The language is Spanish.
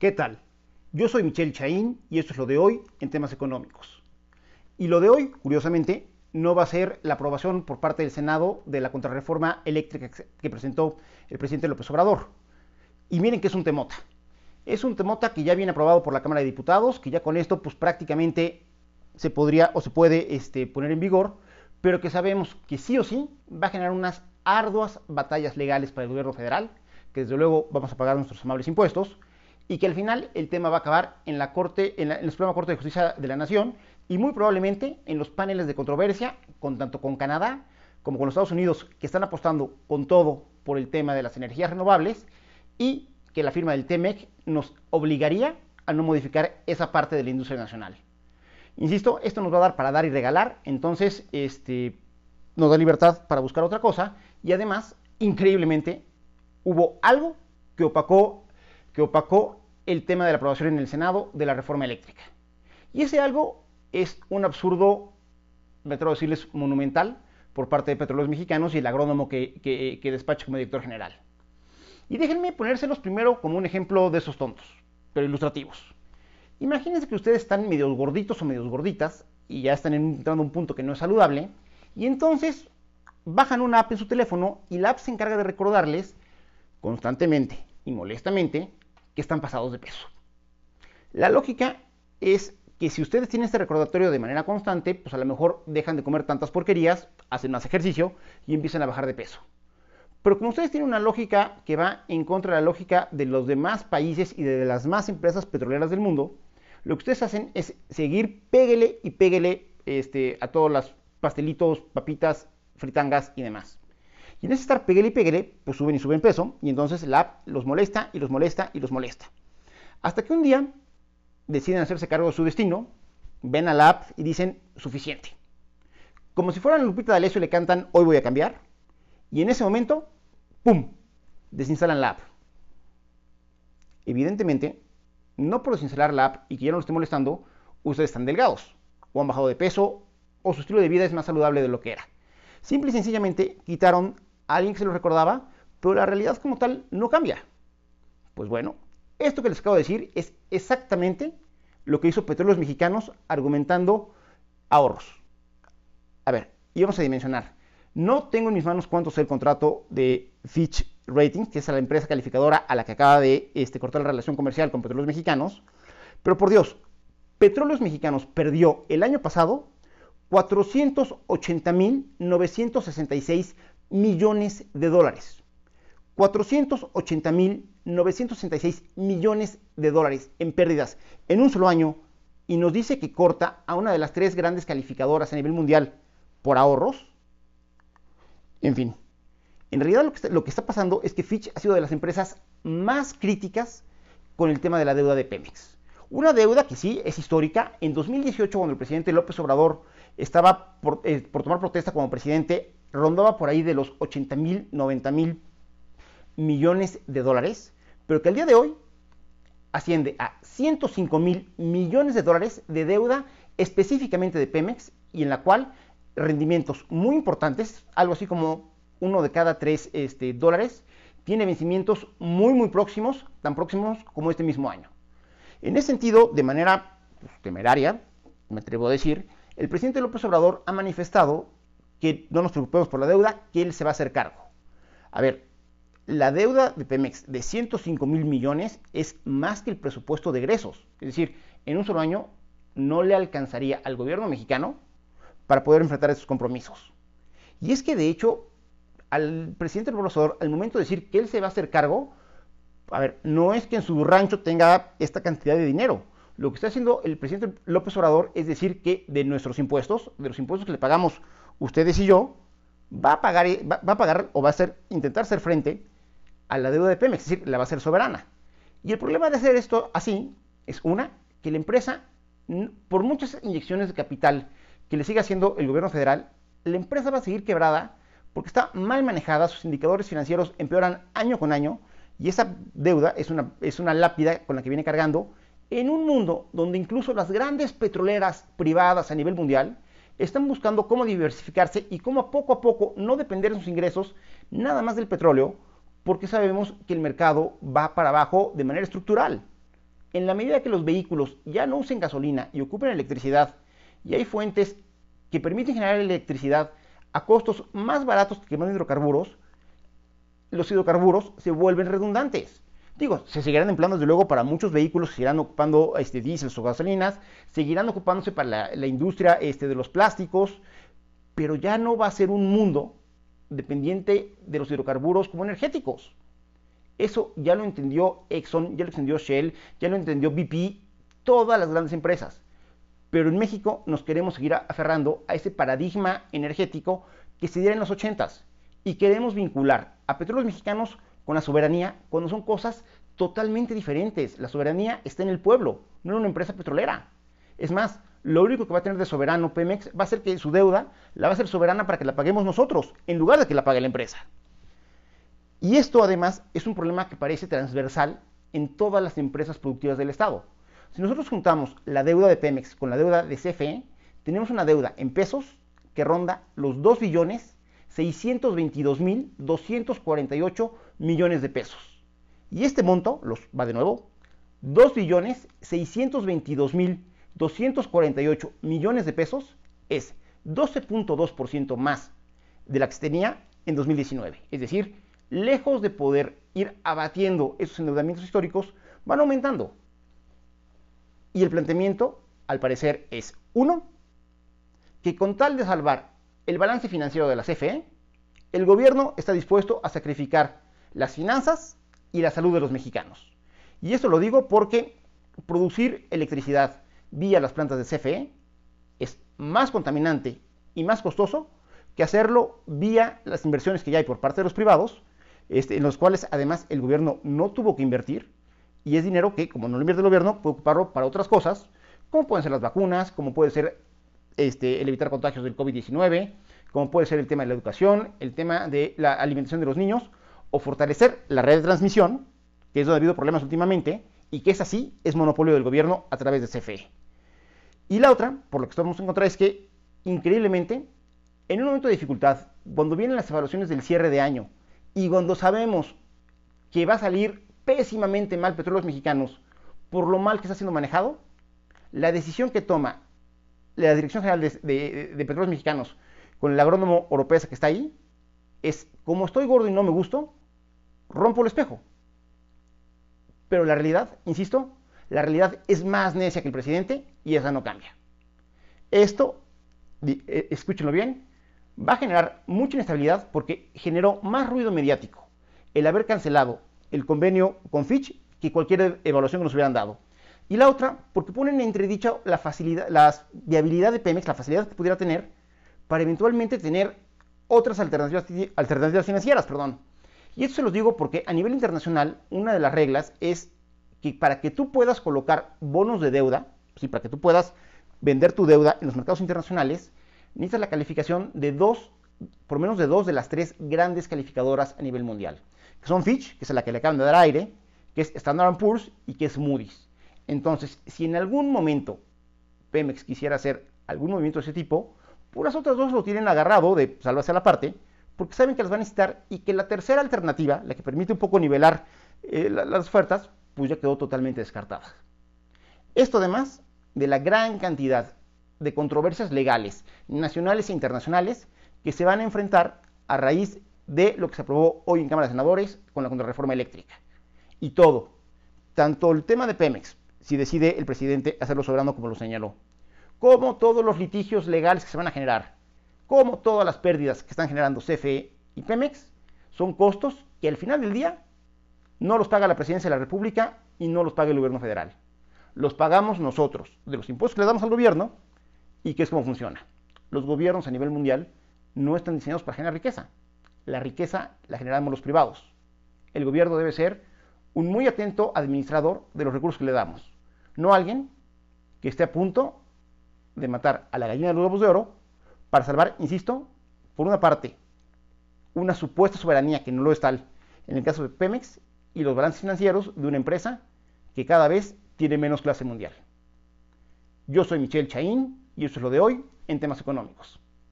¿Qué tal? Yo soy Michelle Chaín y esto es lo de hoy en temas económicos. Y lo de hoy, curiosamente, no va a ser la aprobación por parte del Senado de la contrarreforma eléctrica que presentó el presidente López Obrador. Y miren que es un temota. Es un temota que ya viene aprobado por la Cámara de Diputados, que ya con esto pues prácticamente se podría o se puede este, poner en vigor, pero que sabemos que sí o sí va a generar unas arduas batallas legales para el gobierno federal, que desde luego vamos a pagar nuestros amables impuestos, y que al final el tema va a acabar en la Corte, en la, Suprema Corte de Justicia de la Nación y muy probablemente en los paneles de controversia, con tanto con Canadá como con los Estados Unidos, que están apostando con todo por el tema de las energías renovables y que la firma del TEMEC nos obligaría a no modificar esa parte de la industria nacional. Insisto, esto nos va a dar para dar y regalar, entonces este, nos da libertad para buscar otra cosa y además, increíblemente, hubo algo que opacó, que opacó el tema de la aprobación en el Senado de la reforma eléctrica. Y ese algo es un absurdo, me atrevo a decirles, monumental por parte de Petróleos Mexicanos y el agrónomo que, despacha como director general. Y déjenme ponérselos primero como un ejemplo de esos tontos, pero ilustrativos. Imagínense que ustedes están medios gorditos o medios gorditas y ya están entrando a un punto que no es saludable, y entonces bajan una app en su teléfono y la app se encarga de recordarles constantemente y molestamente que están pasados de peso. La lógica es que si ustedes tienen este recordatorio de manera constante, pues a lo mejor dejan de comer tantas porquerías, hacen más ejercicio y empiezan a bajar de peso. Pero como ustedes tienen una lógica que va en contra de la lógica de los demás países y de las más empresas petroleras del mundo, lo que ustedes hacen es seguir, péguele y péguele este, a todos los pastelitos, papitas, fritangas y demás. Y en ese estar peguele y peguele, pues suben y suben peso, y entonces la app los molesta y los molesta y los molesta. Hasta que un día deciden hacerse cargo de su destino, ven a la app y dicen suficiente. Como si fueran Lupita D'Alessio y le cantan hoy voy a cambiar, y en ese momento, ¡pum!, desinstalan la app. Evidentemente, no por desinstalar la app y que ya no lo esté molestando, ustedes están delgados, o han bajado de peso, o su estilo de vida es más saludable de lo que era. Simple y sencillamente quitaron alguien que se lo recordaba, pero la realidad como tal no cambia. Pues bueno, esto que les acabo de decir es exactamente lo que hizo Petróleos Mexicanos argumentando ahorros. A ver, y vamos a dimensionar. No tengo en mis manos cuánto es el contrato de Fitch Ratings, que es la empresa calificadora a la que acaba de este, cortar la relación comercial con Petróleos Mexicanos. Pero por Dios, Petróleos Mexicanos perdió el año pasado 480.966 millones de dólares. 480.966 millones de dólares en pérdidas en un solo año y nos dice que corta a una de las tres grandes calificadoras a nivel mundial por ahorros. En fin, en realidad lo que, está, pasando es que Fitch ha sido de las empresas más críticas con el tema de la deuda de Pemex. Una deuda que sí es histórica. En 2018, cuando el presidente López Obrador estaba eh, por, tomar protesta como presidente, rondaba por ahí de los 80 mil, 90 mil millones de dólares, pero que al día de hoy asciende a 105 mil millones de dólares de deuda específicamente de Pemex y en la cual rendimientos muy importantes, algo así como uno de cada tres este, dólares, tiene vencimientos muy muy próximos, tan próximos como este mismo año. En ese sentido, de manera pues, temeraria, me atrevo a decir, el presidente López Obrador ha manifestado que no nos preocupemos por la deuda, que él se va a hacer cargo. A ver, la deuda de Pemex de 105 mil millones es más que el presupuesto de egresos. Es decir, en un solo año no le alcanzaría al gobierno mexicano para poder enfrentar esos compromisos. Y es que de hecho, al presidente López Obrador, al momento de decir que él se va a hacer cargo, a ver, no es que en su rancho tenga esta cantidad de dinero. Lo que está haciendo el presidente López Obrador es decir que de nuestros impuestos, de los impuestos que le pagamos ustedes y yo, va a pagar, va, a pagar o va a hacer, intentar hacer frente a la deuda de Pemex, es decir, la va a hacer soberana. Y el problema de hacer esto así es una, que la empresa, por muchas inyecciones de capital que le siga haciendo el gobierno federal, la empresa va a seguir quebrada porque está mal manejada, sus indicadores financieros empeoran año con año y esa deuda es una, es una lápida con la que viene cargando en un mundo donde incluso las grandes petroleras privadas a nivel mundial están buscando cómo diversificarse y cómo poco a poco no depender de sus ingresos nada más del petróleo, porque sabemos que el mercado va para abajo de manera estructural. en la medida que los vehículos ya no usen gasolina y ocupen electricidad, y hay fuentes que permiten generar electricidad a costos más baratos que quemando hidrocarburos, los hidrocarburos se vuelven redundantes. Digo, se seguirán empleando desde luego para muchos vehículos, seguirán ocupando este, o gasolinas, seguirán ocupándose para la, industria este, de los plásticos, pero ya no va a ser un mundo dependiente de los hidrocarburos como energéticos. Eso ya lo entendió Exxon, ya lo entendió Shell, ya lo entendió BP, todas las grandes empresas. Pero en México nos queremos seguir aferrando a ese paradigma energético que se diera en los 80s y queremos vincular a petróleos mexicanos con la soberanía cuando son cosas totalmente diferentes. La soberanía está en el pueblo, no en una empresa petrolera. Es más, lo único que va a tener de soberano Pemex va a ser que su deuda la va a ser soberana para que la paguemos nosotros, en lugar de que la pague la empresa. Y esto además es un problema que parece transversal en todas las empresas productivas del Estado. Si nosotros juntamos la deuda de Pemex con la deuda de CFE, tenemos una deuda en pesos que ronda los 2 billones 622 mil 248 millones de pesos. Y este monto, los va de nuevo, 2 billones 622 mil 248 millones de pesos es 12.2% más de la que se tenía en 2019. Es decir, lejos de poder ir abatiendo esos endeudamientos históricos, van aumentando. Y el planteamiento, al parecer, es uno, que con tal de salvar el balance financiero de la CFE, el gobierno está dispuesto a sacrificar las finanzas y la salud de los mexicanos. Y esto lo digo porque producir electricidad vía las plantas de CFE es más contaminante y más costoso que hacerlo vía las inversiones que ya hay por parte de los privados este, en los cuales además el gobierno no tuvo que invertir y es dinero que, como no lo invierte el gobierno, puede ocuparlo para otras cosas, como pueden ser las vacunas, como puede ser este, el evitar contagios del COVID-19, como puede ser el tema de la educación, el tema de la alimentación de los niños, o fortalecer la red de transmisión, que es donde ha habido problemas últimamente, y que es así, es monopolio del gobierno a través de CFE. Y la otra, por lo que estamos en contra, es que, increíblemente, en un momento de dificultad, cuando vienen las evaluaciones del cierre de año, y cuando sabemos que va a salir pésimamente mal Petróleos Mexicanos por lo mal que está siendo manejado, la decisión que toma la Dirección General de, Petróleos Mexicanos con el agrónomo Oropesa que está ahí es, como estoy gordo y no me gusto, rompo el espejo. Pero la realidad, insisto, la realidad es más necia que el presidente y esa no cambia. Esto, eh, escúchenlo bien, va a generar mucha inestabilidad porque generó más ruido mediático el haber cancelado el convenio con Fitch que cualquier evaluación que nos hubieran dado. Y la otra, porque ponen en entredicho la, facilidad, la viabilidad de Pemex, la facilidad que pudiera tener para eventualmente tener otras alternativas, alternativas financieras. Perdón. Y esto se los digo porque a nivel internacional una de las reglas es que para que tú puedas colocar bonos de deuda, ¿sí? para que tú puedas vender tu deuda en los mercados internacionales, necesitas la calificación de dos, por menos de dos de las tres grandes calificadoras a nivel mundial, que son Fitch, que es la que le acaban de dar aire, que es Standard Poor's y que es Moody's. Entonces, si en algún momento Pemex quisiera hacer algún movimiento de ese tipo, pues las otras dos lo tienen agarrado de salvarse a la parte, porque saben que las van a necesitar y que la tercera alternativa, la que permite un poco nivelar eh, las ofertas, pues ya quedó totalmente descartada. Esto además de la gran cantidad de controversias legales, nacionales e internacionales, que se van a enfrentar a raíz de lo que se aprobó hoy en Cámara de Senadores con la contrarreforma eléctrica. Y todo, tanto el tema de Pemex, si decide el presidente hacerlo soberano como lo señaló, como todos los litigios legales que se van a generar, como todas las pérdidas que están generando CFE y Pemex, son costos que al final del día no los paga la presidencia de la República y no los paga el gobierno federal. Los pagamos nosotros, de los impuestos que le damos al gobierno y qué es cómo funciona. Los gobiernos a nivel mundial no están diseñados para generar riqueza. La riqueza la generamos los privados. El gobierno debe ser un muy atento administrador de los recursos que le damos. No alguien que esté a punto de matar a la gallina de los huevos de oro para salvar, insisto, por una parte, una supuesta soberanía que no lo es tal en el caso de Pemex y los balances financieros de una empresa que cada vez tiene menos clase mundial. Yo soy Michelle Chaín y eso es lo de hoy en temas económicos.